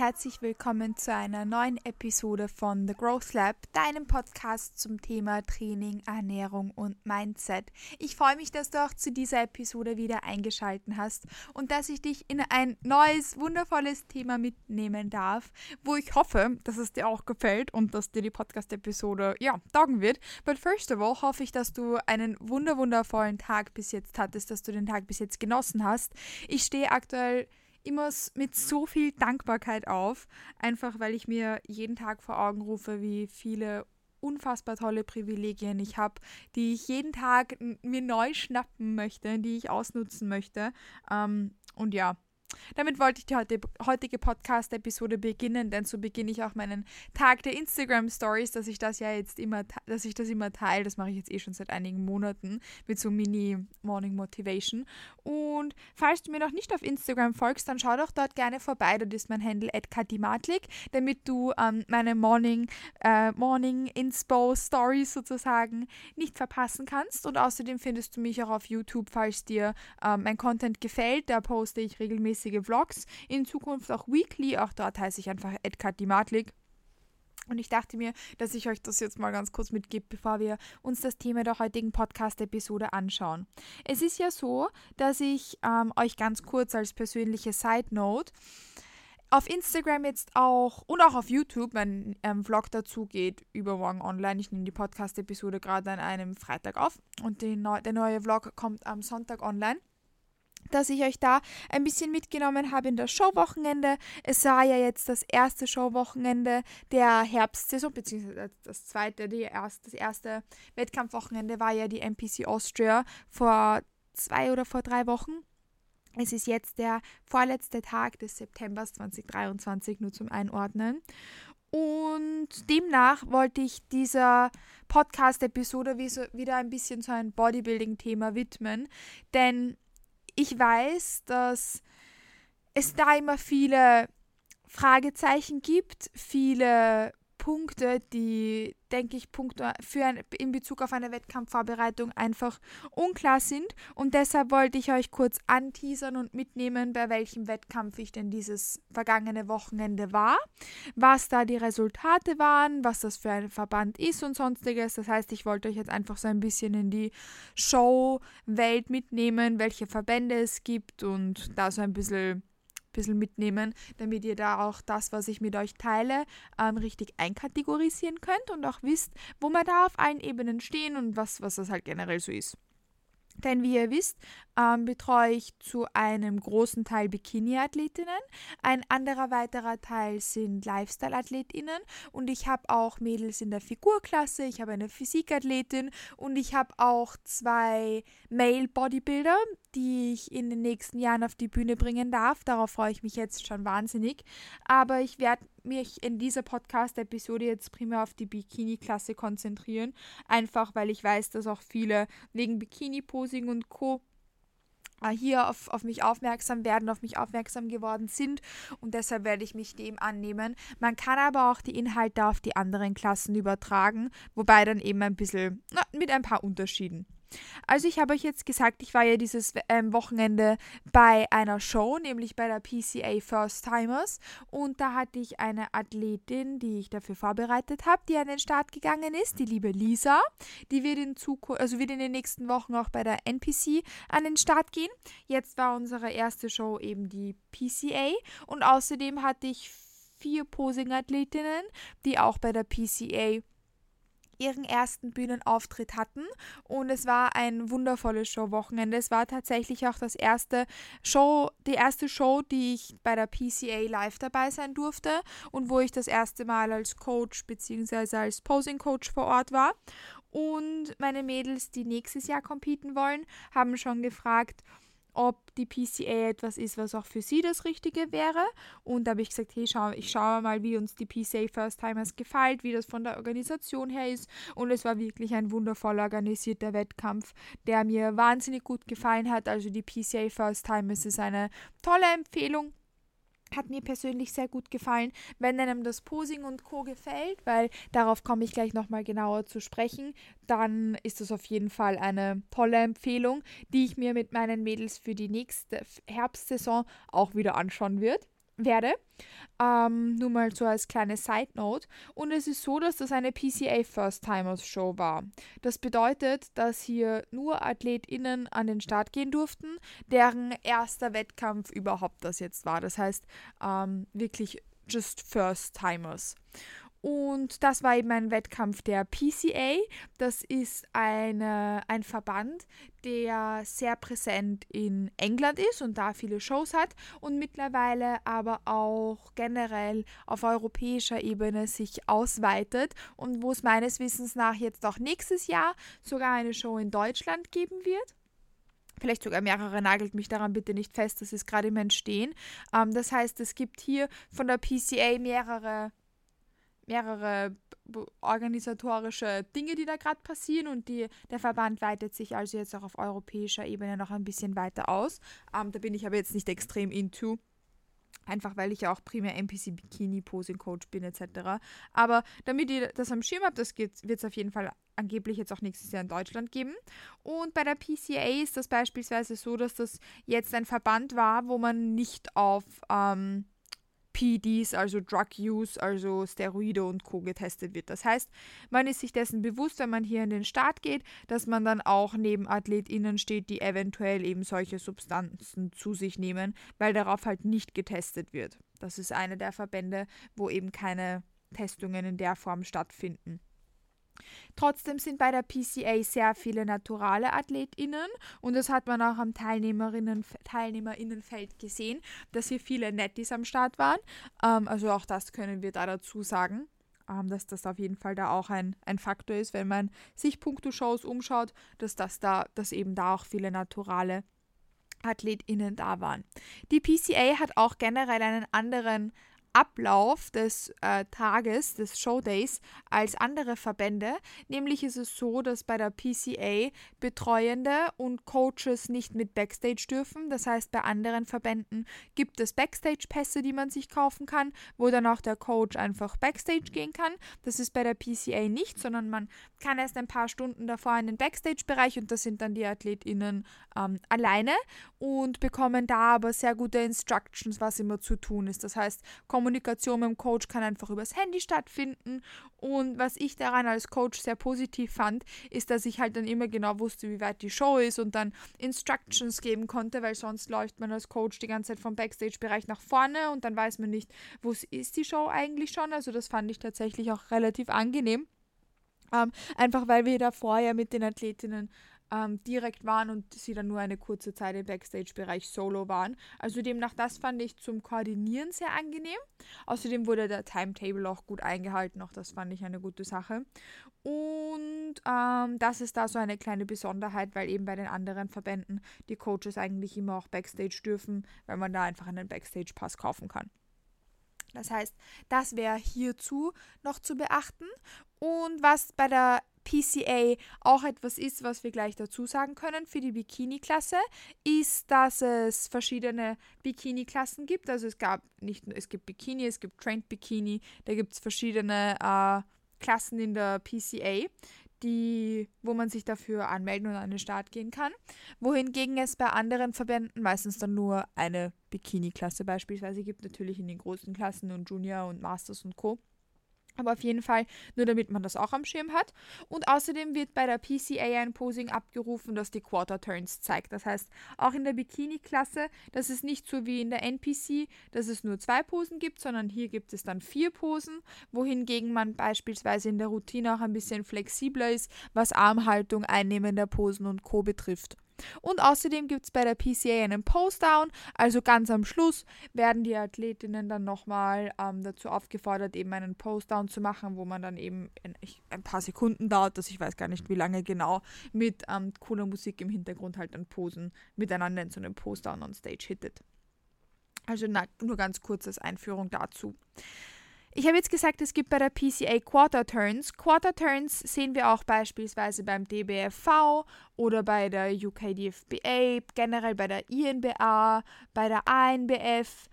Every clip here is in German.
herzlich willkommen zu einer neuen Episode von The Growth Lab, deinem Podcast zum Thema Training, Ernährung und Mindset. Ich freue mich, dass du auch zu dieser Episode wieder eingeschaltet hast und dass ich dich in ein neues, wundervolles Thema mitnehmen darf, wo ich hoffe, dass es dir auch gefällt und dass dir die Podcast-Episode, ja, taugen wird. But first of all hoffe ich, dass du einen wunder wundervollen Tag bis jetzt hattest, dass du den Tag bis jetzt genossen hast. Ich stehe aktuell immer mit so viel Dankbarkeit auf, einfach weil ich mir jeden Tag vor Augen rufe, wie viele unfassbar tolle Privilegien ich habe, die ich jeden Tag mir neu schnappen möchte, die ich ausnutzen möchte. Ähm, und ja, damit wollte ich die heutige Podcast-Episode beginnen, denn so beginne ich auch meinen Tag der Instagram-Stories, dass ich das ja jetzt immer, dass ich das immer teile. Das mache ich jetzt eh schon seit einigen Monaten mit so Mini-Morning Motivation. Und falls du mir noch nicht auf Instagram folgst, dann schau doch dort gerne vorbei. Dort ist mein Handle @katimatlik, damit du ähm, meine Morning, äh, Morning Inspo Stories sozusagen nicht verpassen kannst. Und außerdem findest du mich auch auf YouTube, falls dir ähm, mein Content gefällt. Da poste ich regelmäßig regelmäßige Vlogs, in Zukunft auch weekly, auch dort heiße ich einfach Dimatlik. Und ich dachte mir, dass ich euch das jetzt mal ganz kurz mitgebe, bevor wir uns das Thema der heutigen Podcast-Episode anschauen. Es ist ja so, dass ich ähm, euch ganz kurz als persönliche Side Note auf Instagram jetzt auch und auch auf YouTube, mein ähm, Vlog dazu geht übermorgen online. Ich nehme die Podcast-Episode gerade an einem Freitag auf und Neu der neue Vlog kommt am Sonntag online dass ich euch da ein bisschen mitgenommen habe in das Showwochenende. Es war ja jetzt das erste Showwochenende der Herbstsaison, beziehungsweise das zweite, die erst, das erste Wettkampfwochenende war ja die NPC Austria vor zwei oder vor drei Wochen. Es ist jetzt der vorletzte Tag des Septembers 2023, nur zum Einordnen. Und demnach wollte ich dieser Podcast-Episode wieder ein bisschen so ein Bodybuilding-Thema widmen, denn ich weiß, dass es da immer viele Fragezeichen gibt, viele Punkte, die, denke ich, Punkte für ein, in Bezug auf eine Wettkampfvorbereitung einfach unklar sind. Und deshalb wollte ich euch kurz anteasern und mitnehmen, bei welchem Wettkampf ich denn dieses vergangene Wochenende war, was da die Resultate waren, was das für ein Verband ist und sonstiges. Das heißt, ich wollte euch jetzt einfach so ein bisschen in die Show-Welt mitnehmen, welche Verbände es gibt und da so ein bisschen bisschen mitnehmen, damit ihr da auch das, was ich mit euch teile, ähm, richtig einkategorisieren könnt und auch wisst, wo wir da auf allen Ebenen stehen und was, was das halt generell so ist. Denn wie ihr wisst, ähm, betreue ich zu einem großen Teil Bikini-Athletinnen. Ein anderer weiterer Teil sind Lifestyle-Athletinnen. Und ich habe auch Mädels in der Figurklasse. Ich habe eine Physikathletin und ich habe auch zwei Male-Bodybuilder, die ich in den nächsten Jahren auf die Bühne bringen darf. Darauf freue ich mich jetzt schon wahnsinnig. Aber ich werde mich in dieser Podcast-Episode jetzt primär auf die Bikini-Klasse konzentrieren. Einfach weil ich weiß, dass auch viele wegen Bikini-Posing und Co hier auf, auf mich aufmerksam werden, auf mich aufmerksam geworden sind und deshalb werde ich mich dem annehmen. Man kann aber auch die Inhalte auf die anderen Klassen übertragen, wobei dann eben ein bisschen na, mit ein paar Unterschieden. Also ich habe euch jetzt gesagt, ich war ja dieses ähm, Wochenende bei einer Show, nämlich bei der PCA First Timers. Und da hatte ich eine Athletin, die ich dafür vorbereitet habe, die an den Start gegangen ist, die liebe Lisa, die wird in Zukunft, also wird in den nächsten Wochen auch bei der NPC an den Start gehen. Jetzt war unsere erste Show eben die PCA und außerdem hatte ich vier Posing-Athletinnen, die auch bei der PCA ihren ersten Bühnenauftritt hatten und es war ein wundervolles Showwochenende. Es war tatsächlich auch das erste Show, die erste Show, die ich bei der PCA live dabei sein durfte und wo ich das erste Mal als Coach bzw. als Posing Coach vor Ort war. Und meine Mädels, die nächstes Jahr competen wollen, haben schon gefragt, ob die PCA etwas ist, was auch für sie das Richtige wäre. Und da habe ich gesagt, hey, schau, ich schaue mal, wie uns die PCA First Timers gefällt, wie das von der Organisation her ist. Und es war wirklich ein wundervoll organisierter Wettkampf, der mir wahnsinnig gut gefallen hat. Also die PCA First Timers ist eine tolle Empfehlung hat mir persönlich sehr gut gefallen. Wenn einem das Posing und Co. gefällt, weil darauf komme ich gleich nochmal genauer zu sprechen, dann ist das auf jeden Fall eine tolle Empfehlung, die ich mir mit meinen Mädels für die nächste Herbstsaison auch wieder anschauen wird werde. Ähm, nur mal so als kleine Side Note. Und es ist so, dass das eine PCA First Timers Show war. Das bedeutet, dass hier nur AthletInnen an den Start gehen durften, deren erster Wettkampf überhaupt das jetzt war. Das heißt, ähm, wirklich just First Timers. Und das war eben ein Wettkampf der PCA. Das ist eine, ein Verband, der sehr präsent in England ist und da viele Shows hat und mittlerweile aber auch generell auf europäischer Ebene sich ausweitet und wo es meines Wissens nach jetzt auch nächstes Jahr sogar eine Show in Deutschland geben wird vielleicht sogar mehrere, nagelt mich daran bitte nicht fest, das ist gerade im Entstehen. Ähm, das heißt, es gibt hier von der PCA mehrere mehrere organisatorische Dinge, die da gerade passieren und die, der Verband weitet sich also jetzt auch auf europäischer Ebene noch ein bisschen weiter aus. Ähm, da bin ich aber jetzt nicht extrem into. Einfach weil ich ja auch primär NPC Bikini Posing Coach bin etc. Aber damit ihr das am Schirm habt, das wird es auf jeden Fall angeblich jetzt auch nächstes Jahr in Deutschland geben. Und bei der PCA ist das beispielsweise so, dass das jetzt ein Verband war, wo man nicht auf ähm, PDs, also Drug Use, also Steroide und Co. getestet wird. Das heißt, man ist sich dessen bewusst, wenn man hier in den Start geht, dass man dann auch neben AthletInnen steht, die eventuell eben solche Substanzen zu sich nehmen, weil darauf halt nicht getestet wird. Das ist einer der Verbände, wo eben keine Testungen in der Form stattfinden. Trotzdem sind bei der PCA sehr viele naturale AthletInnen und das hat man auch am Teilnehmerinnen, TeilnehmerInnenfeld gesehen, dass hier viele Netties am Start waren. Ähm, also auch das können wir da dazu sagen, ähm, dass das auf jeden Fall da auch ein, ein Faktor ist, wenn man sich punkto Shows umschaut, dass das da, dass eben da auch viele naturale AthletInnen da waren. Die PCA hat auch generell einen anderen Ablauf des äh, Tages, des Showdays, als andere Verbände. Nämlich ist es so, dass bei der PCA Betreuende und Coaches nicht mit Backstage dürfen. Das heißt, bei anderen Verbänden gibt es Backstage-Pässe, die man sich kaufen kann, wo dann auch der Coach einfach Backstage gehen kann. Das ist bei der PCA nicht, sondern man kann erst ein paar Stunden davor in den Backstage-Bereich und das sind dann die AthletInnen ähm, alleine und bekommen da aber sehr gute Instructions, was immer zu tun ist. Das heißt, Kommunikation mit dem Coach kann einfach übers Handy stattfinden. Und was ich daran als Coach sehr positiv fand, ist, dass ich halt dann immer genau wusste, wie weit die Show ist und dann Instructions geben konnte, weil sonst läuft man als Coach die ganze Zeit vom Backstage-Bereich nach vorne und dann weiß man nicht, wo ist die Show eigentlich schon. Also das fand ich tatsächlich auch relativ angenehm. Ähm, einfach weil wir davor ja mit den Athletinnen ähm, direkt waren und sie dann nur eine kurze Zeit im Backstage-Bereich solo waren. Also demnach, das fand ich zum Koordinieren sehr angenehm. Außerdem wurde der Timetable auch gut eingehalten, auch das fand ich eine gute Sache. Und ähm, das ist da so eine kleine Besonderheit, weil eben bei den anderen Verbänden die Coaches eigentlich immer auch Backstage dürfen, weil man da einfach einen Backstage-Pass kaufen kann. Das heißt, das wäre hierzu noch zu beachten. Und was bei der PCA auch etwas ist, was wir gleich dazu sagen können für die Bikini-Klasse, ist, dass es verschiedene Bikini-Klassen gibt. Also es gab nicht es gibt Bikini, es gibt Trained Bikini, da gibt es verschiedene äh, Klassen in der PCA, die, wo man sich dafür anmelden und an den Start gehen kann. Wohingegen es bei anderen Verbänden meistens dann nur eine Bikini-Klasse beispielsweise gibt, natürlich in den großen Klassen und Junior und Masters und Co. Aber auf jeden Fall nur damit man das auch am Schirm hat. Und außerdem wird bei der PCA ein Posing abgerufen, das die Quarter Turns zeigt. Das heißt, auch in der Bikini-Klasse, das ist nicht so wie in der NPC, dass es nur zwei Posen gibt, sondern hier gibt es dann vier Posen, wohingegen man beispielsweise in der Routine auch ein bisschen flexibler ist, was Armhaltung, Einnehmen der Posen und Co. betrifft. Und außerdem gibt es bei der PCA einen Post-Down, also ganz am Schluss werden die Athletinnen dann nochmal ähm, dazu aufgefordert, eben einen Post-Down zu machen, wo man dann eben in, ein paar Sekunden dauert, dass ich weiß gar nicht wie lange genau, mit ähm, cooler Musik im Hintergrund halt dann Posen miteinander in so einem Post-Down on Stage hittet. Also na, nur ganz kurz als Einführung dazu. Ich habe jetzt gesagt, es gibt bei der PCA Quarter Turns. Quarter Turns sehen wir auch beispielsweise beim DBFV oder bei der UKDFBA, generell bei der INBA, bei der ANBF.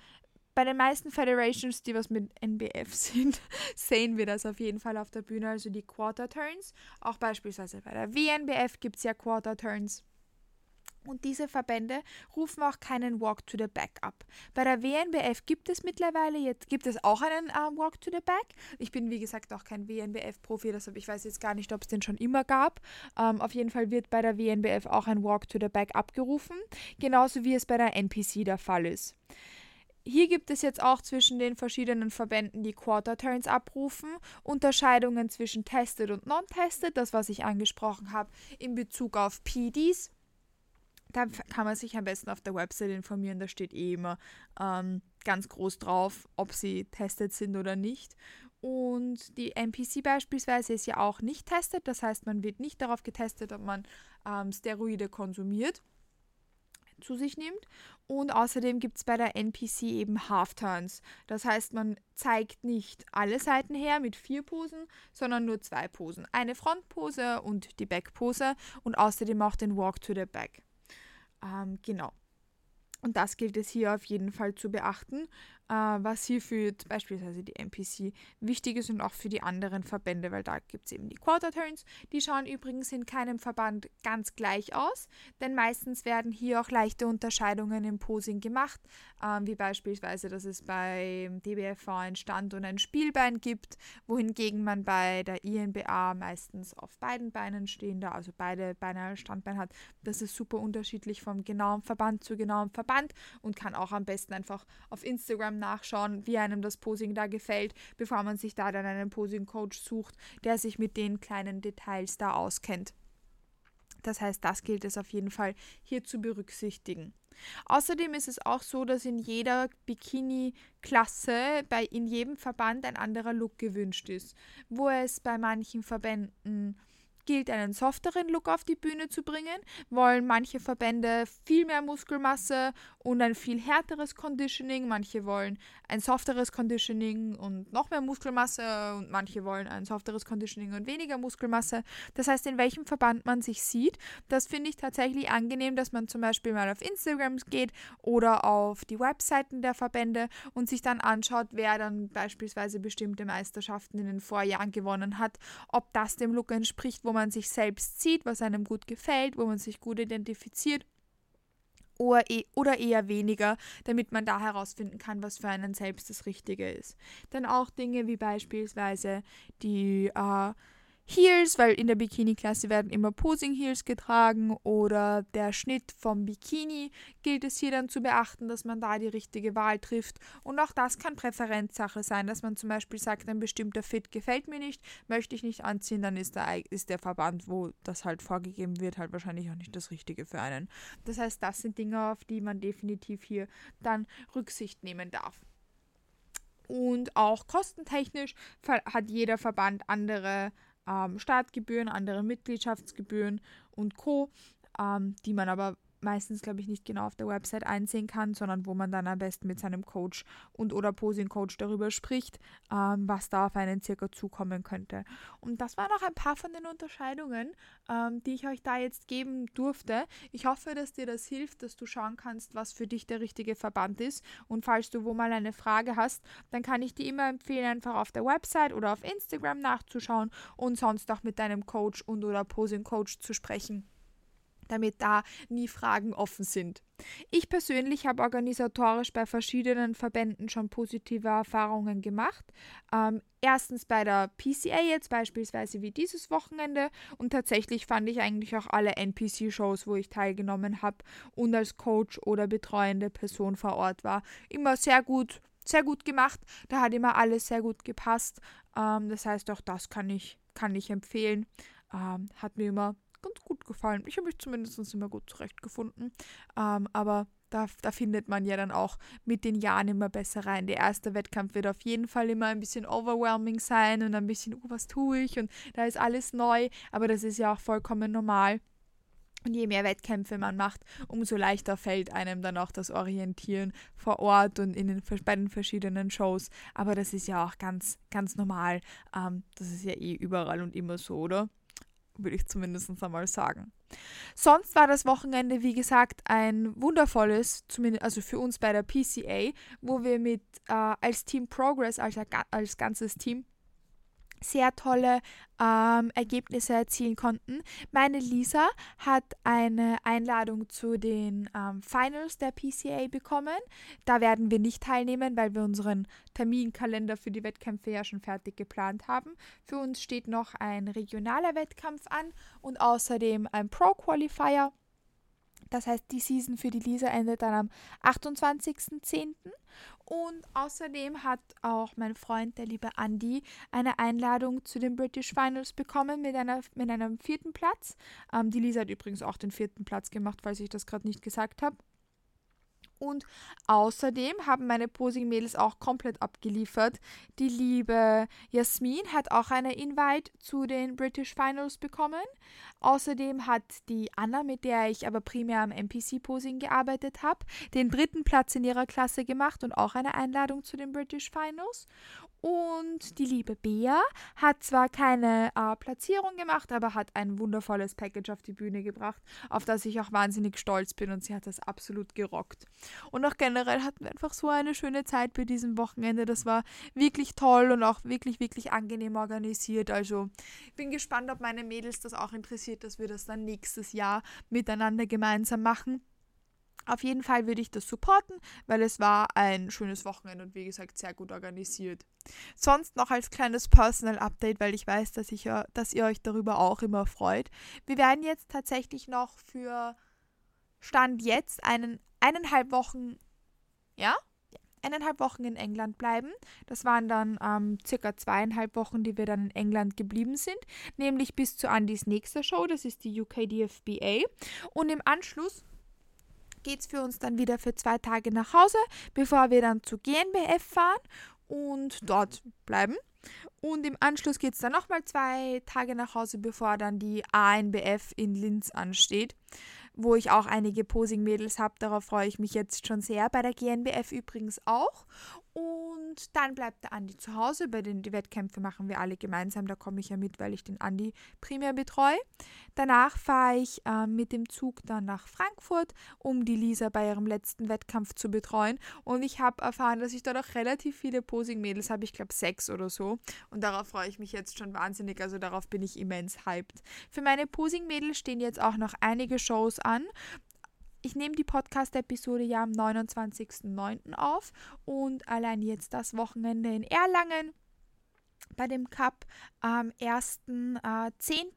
Bei den meisten Federations, die was mit NBF sind, sehen wir das auf jeden Fall auf der Bühne, also die Quarter Turns. Auch beispielsweise bei der WNBF gibt es ja Quarter Turns. Und diese Verbände rufen auch keinen Walk to the Back ab. Bei der WNBF gibt es mittlerweile, jetzt gibt es auch einen äh, Walk to the Back. Ich bin wie gesagt auch kein WNBF-Profi, deshalb ich weiß jetzt gar nicht, ob es den schon immer gab. Ähm, auf jeden Fall wird bei der WNBF auch ein Walk to the Back abgerufen, genauso wie es bei der NPC der Fall ist. Hier gibt es jetzt auch zwischen den verschiedenen Verbänden, die Quarter Turns abrufen, Unterscheidungen zwischen Tested und Non-Tested, das was ich angesprochen habe, in Bezug auf PDs, da kann man sich am besten auf der Website informieren. Da steht eh immer ähm, ganz groß drauf, ob sie testet sind oder nicht. Und die NPC beispielsweise ist ja auch nicht testet. Das heißt, man wird nicht darauf getestet, ob man ähm, Steroide konsumiert, zu sich nimmt. Und außerdem gibt es bei der NPC eben Half-Turns. Das heißt, man zeigt nicht alle Seiten her mit vier Posen, sondern nur zwei Posen. Eine Frontpose und die Backpose und außerdem auch den Walk to the Back. Ähm, genau. Und das gilt es hier auf jeden Fall zu beachten was hier für beispielsweise die NPC wichtig ist und auch für die anderen Verbände, weil da gibt es eben die Quarter Turns. Die schauen übrigens in keinem Verband ganz gleich aus, denn meistens werden hier auch leichte Unterscheidungen im Posing gemacht, äh, wie beispielsweise, dass es bei DBFV ein Stand- und ein Spielbein gibt, wohingegen man bei der INBA meistens auf beiden Beinen stehender, also beide Beine als Standbein hat. Das ist super unterschiedlich vom genauen Verband zu genauem Verband und kann auch am besten einfach auf Instagram nachschauen, wie einem das Posing da gefällt, bevor man sich da dann einen Posing-Coach sucht, der sich mit den kleinen Details da auskennt. Das heißt, das gilt es auf jeden Fall hier zu berücksichtigen. Außerdem ist es auch so, dass in jeder Bikini-Klasse, bei in jedem Verband ein anderer Look gewünscht ist. Wo es bei manchen Verbänden gilt, einen softeren Look auf die Bühne zu bringen, wollen manche Verbände viel mehr Muskelmasse und ein viel härteres Conditioning, manche wollen ein softeres Conditioning und noch mehr Muskelmasse und manche wollen ein softeres Conditioning und weniger Muskelmasse. Das heißt, in welchem Verband man sich sieht, das finde ich tatsächlich angenehm, dass man zum Beispiel mal auf Instagram geht oder auf die Webseiten der Verbände und sich dann anschaut, wer dann beispielsweise bestimmte Meisterschaften in den Vorjahren gewonnen hat, ob das dem Look entspricht, wo man sich selbst sieht, was einem gut gefällt, wo man sich gut identifiziert e-, oder eher weniger, damit man da herausfinden kann, was für einen selbst das Richtige ist. Dann auch Dinge wie beispielsweise die äh, Heels, weil in der Bikini-Klasse werden immer Posing-Heels getragen oder der Schnitt vom Bikini gilt es hier dann zu beachten, dass man da die richtige Wahl trifft. Und auch das kann Präferenzsache sein, dass man zum Beispiel sagt, ein bestimmter Fit gefällt mir nicht, möchte ich nicht anziehen, dann ist der, ist der Verband, wo das halt vorgegeben wird, halt wahrscheinlich auch nicht das Richtige für einen. Das heißt, das sind Dinge, auf die man definitiv hier dann Rücksicht nehmen darf. Und auch kostentechnisch hat jeder Verband andere ähm, Startgebühren, andere Mitgliedschaftsgebühren und Co., ähm, die man aber meistens, glaube ich, nicht genau auf der Website einsehen kann, sondern wo man dann am besten mit seinem Coach und oder Posing-Coach darüber spricht, ähm, was da auf einen circa zukommen könnte. Und das waren auch ein paar von den Unterscheidungen, ähm, die ich euch da jetzt geben durfte. Ich hoffe, dass dir das hilft, dass du schauen kannst, was für dich der richtige Verband ist. Und falls du wo mal eine Frage hast, dann kann ich dir immer empfehlen, einfach auf der Website oder auf Instagram nachzuschauen und sonst auch mit deinem Coach und oder Posing-Coach zu sprechen damit da nie Fragen offen sind. Ich persönlich habe organisatorisch bei verschiedenen Verbänden schon positive Erfahrungen gemacht. Ähm, erstens bei der PCA jetzt beispielsweise wie dieses Wochenende und tatsächlich fand ich eigentlich auch alle NPC-Shows, wo ich teilgenommen habe und als Coach oder betreuende Person vor Ort war, immer sehr gut, sehr gut gemacht. Da hat immer alles sehr gut gepasst. Ähm, das heißt, auch das kann ich, kann ich empfehlen. Ähm, hat mir immer ganz gut gefallen. Ich habe mich zumindest immer gut zurechtgefunden. Ähm, aber da, da findet man ja dann auch mit den Jahren immer besser rein. Der erste Wettkampf wird auf jeden Fall immer ein bisschen overwhelming sein und ein bisschen, oh, was tue ich? Und da ist alles neu. Aber das ist ja auch vollkommen normal. Und je mehr Wettkämpfe man macht, umso leichter fällt einem dann auch das Orientieren vor Ort und in den, bei den verschiedenen Shows. Aber das ist ja auch ganz, ganz normal. Ähm, das ist ja eh überall und immer so, oder? Würde ich zumindest einmal sagen. Sonst war das Wochenende, wie gesagt, ein wundervolles, zumindest also für uns bei der PCA, wo wir mit äh, als Team Progress, als, als ganzes Team, sehr tolle ähm, Ergebnisse erzielen konnten. Meine Lisa hat eine Einladung zu den ähm, Finals der PCA bekommen. Da werden wir nicht teilnehmen, weil wir unseren Terminkalender für die Wettkämpfe ja schon fertig geplant haben. Für uns steht noch ein regionaler Wettkampf an und außerdem ein Pro Qualifier. Das heißt, die Season für die Lisa endet dann am 28.10. Und außerdem hat auch mein Freund, der liebe Andy, eine Einladung zu den British Finals bekommen mit, einer, mit einem vierten Platz. Ähm, die Lisa hat übrigens auch den vierten Platz gemacht, falls ich das gerade nicht gesagt habe. Und außerdem haben meine Posing-Mädels auch komplett abgeliefert. Die liebe Jasmin hat auch eine Invite zu den British Finals bekommen. Außerdem hat die Anna, mit der ich aber primär am NPC-Posing gearbeitet habe, den dritten Platz in ihrer Klasse gemacht und auch eine Einladung zu den British Finals. Und die liebe Bea hat zwar keine äh, Platzierung gemacht, aber hat ein wundervolles Package auf die Bühne gebracht, auf das ich auch wahnsinnig stolz bin und sie hat das absolut gerockt. Und auch generell hatten wir einfach so eine schöne Zeit bei diesem Wochenende. Das war wirklich toll und auch wirklich, wirklich angenehm organisiert. Also ich bin gespannt, ob meine Mädels das auch interessiert, dass wir das dann nächstes Jahr miteinander gemeinsam machen. Auf jeden Fall würde ich das supporten, weil es war ein schönes Wochenende und wie gesagt sehr gut organisiert. Sonst noch als kleines Personal Update, weil ich weiß, dass, ich, dass ihr euch darüber auch immer freut. Wir werden jetzt tatsächlich noch für Stand jetzt einen eineinhalb Wochen, ja, eineinhalb Wochen in England bleiben. Das waren dann ähm, circa zweieinhalb Wochen, die wir dann in England geblieben sind, nämlich bis zu Andys nächster Show, das ist die UK DFBA. Und im Anschluss geht es für uns dann wieder für zwei Tage nach Hause, bevor wir dann zu GNBF fahren und dort bleiben. Und im Anschluss geht es dann nochmal zwei Tage nach Hause, bevor dann die ANBF in Linz ansteht wo ich auch einige Posing-Mädels habe. Darauf freue ich mich jetzt schon sehr. Bei der GNBF übrigens auch. Und dann bleibt der Andi zu Hause. Bei den die Wettkämpfe machen wir alle gemeinsam. Da komme ich ja mit, weil ich den Andi primär betreue. Danach fahre ich äh, mit dem Zug dann nach Frankfurt, um die Lisa bei ihrem letzten Wettkampf zu betreuen. Und ich habe erfahren, dass ich dort auch relativ viele Posing-Mädels habe. Ich glaube sechs oder so. Und darauf freue ich mich jetzt schon wahnsinnig. Also darauf bin ich immens hyped. Für meine Posing-Mädels stehen jetzt auch noch einige Shows an. Ich nehme die Podcast-Episode ja am 29.09. auf und allein jetzt das Wochenende in Erlangen bei dem Cup am 1.10. Äh,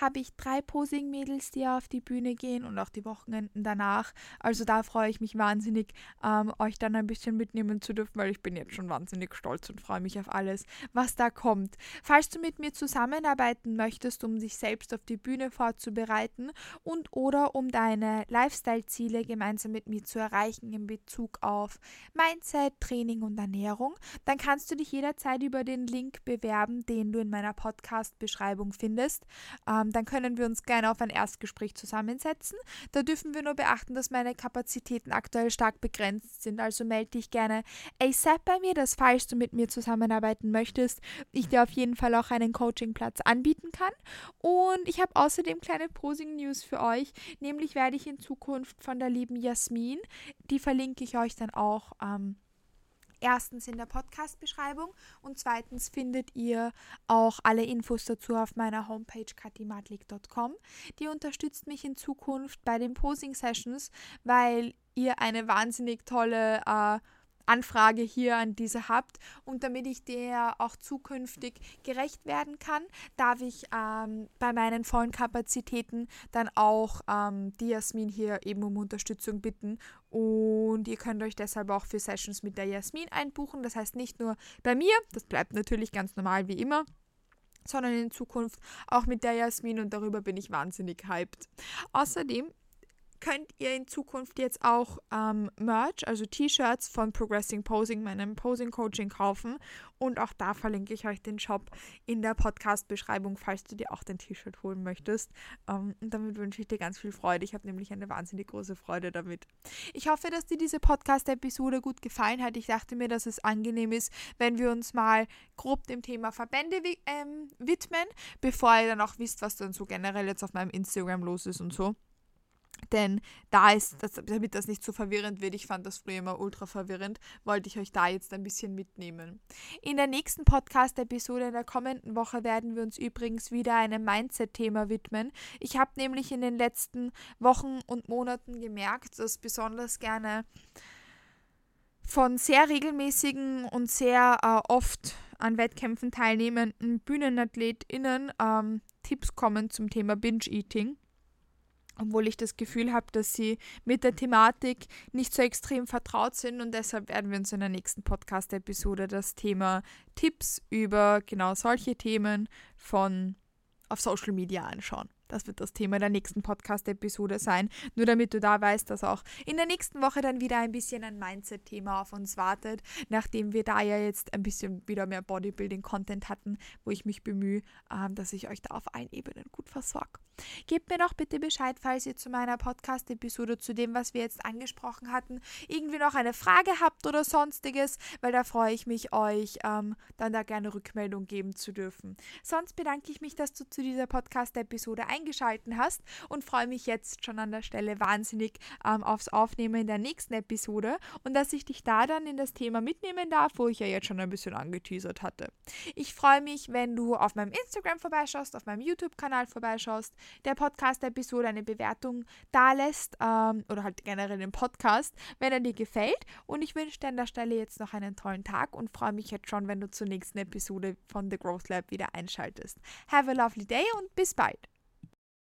habe ich drei Posing-Mädels, die auf die Bühne gehen und auch die Wochenenden danach. Also da freue ich mich wahnsinnig, ähm, euch dann ein bisschen mitnehmen zu dürfen, weil ich bin jetzt schon wahnsinnig stolz und freue mich auf alles, was da kommt. Falls du mit mir zusammenarbeiten möchtest, um dich selbst auf die Bühne vorzubereiten und oder um deine Lifestyle-Ziele gemeinsam mit mir zu erreichen in Bezug auf Mindset, Training und Ernährung, dann kannst du dich jederzeit über den Link bewerben, den du in meiner Podcast-Beschreibung findest. Ähm, dann können wir uns gerne auf ein Erstgespräch zusammensetzen. Da dürfen wir nur beachten, dass meine Kapazitäten aktuell stark begrenzt sind. Also melde dich gerne ASAP bei mir, dass falls du mit mir zusammenarbeiten möchtest, ich dir auf jeden Fall auch einen Coachingplatz anbieten kann. Und ich habe außerdem kleine Posing-News für euch. Nämlich werde ich in Zukunft von der lieben Jasmin, die verlinke ich euch dann auch. Ähm, erstens in der Podcast-Beschreibung und zweitens findet ihr auch alle Infos dazu auf meiner Homepage katimatlik.com. Die unterstützt mich in Zukunft bei den Posing-Sessions, weil ihr eine wahnsinnig tolle äh, Anfrage hier an diese habt. Und damit ich der auch zukünftig gerecht werden kann, darf ich ähm, bei meinen vollen Kapazitäten dann auch ähm, die Jasmin hier eben um Unterstützung bitten. Und ihr könnt euch deshalb auch für Sessions mit der Jasmin einbuchen. Das heißt nicht nur bei mir, das bleibt natürlich ganz normal wie immer sondern in Zukunft auch mit der Jasmin und darüber bin ich wahnsinnig hyped. Außerdem könnt ihr in Zukunft jetzt auch ähm, Merch, also T-Shirts von Progressing Posing, meinem Posing Coaching kaufen. Und auch da verlinke ich euch den Shop in der Podcast-Beschreibung, falls du dir auch dein T-Shirt holen möchtest. Ähm, und damit wünsche ich dir ganz viel Freude. Ich habe nämlich eine wahnsinnig große Freude damit. Ich hoffe, dass dir diese Podcast-Episode gut gefallen hat. Ich dachte mir, dass es angenehm ist, wenn wir uns mal grob dem Thema Verbände ähm, widmen, bevor ihr dann auch wisst, was dann so generell jetzt auf meinem Instagram los ist und so. Denn da ist, damit das nicht so verwirrend wird, ich fand das früher immer ultra verwirrend, wollte ich euch da jetzt ein bisschen mitnehmen. In der nächsten Podcast-Episode in der kommenden Woche werden wir uns übrigens wieder einem Mindset-Thema widmen. Ich habe nämlich in den letzten Wochen und Monaten gemerkt, dass besonders gerne von sehr regelmäßigen und sehr äh, oft an Wettkämpfen teilnehmenden BühnenathletInnen ähm, Tipps kommen zum Thema Binge-Eating obwohl ich das Gefühl habe, dass sie mit der Thematik nicht so extrem vertraut sind und deshalb werden wir uns in der nächsten Podcast-Episode das Thema Tipps über genau solche Themen von auf Social Media anschauen. Das wird das Thema der nächsten Podcast-Episode sein. Nur damit du da weißt, dass auch in der nächsten Woche dann wieder ein bisschen ein Mindset-Thema auf uns wartet, nachdem wir da ja jetzt ein bisschen wieder mehr Bodybuilding-Content hatten, wo ich mich bemühe, ähm, dass ich euch da auf allen Ebenen gut versorge. Gebt mir doch bitte Bescheid, falls ihr zu meiner Podcast-Episode, zu dem, was wir jetzt angesprochen hatten, irgendwie noch eine Frage habt oder sonstiges, weil da freue ich mich, euch ähm, dann da gerne Rückmeldung geben zu dürfen. Sonst bedanke ich mich, dass du zu dieser Podcast-Episode eingeschaltet hast und freue mich jetzt schon an der Stelle wahnsinnig ähm, aufs Aufnehmen in der nächsten Episode und dass ich dich da dann in das Thema mitnehmen darf, wo ich ja jetzt schon ein bisschen angeteasert hatte. Ich freue mich, wenn du auf meinem Instagram vorbeischaust, auf meinem YouTube-Kanal vorbeischaust, der Podcast-Episode eine Bewertung da lässt ähm, oder halt generell den Podcast, wenn er dir gefällt. Und ich wünsche dir an der Stelle jetzt noch einen tollen Tag und freue mich jetzt schon, wenn du zur nächsten Episode von The Growth Lab wieder einschaltest. Have a lovely day und bis bald!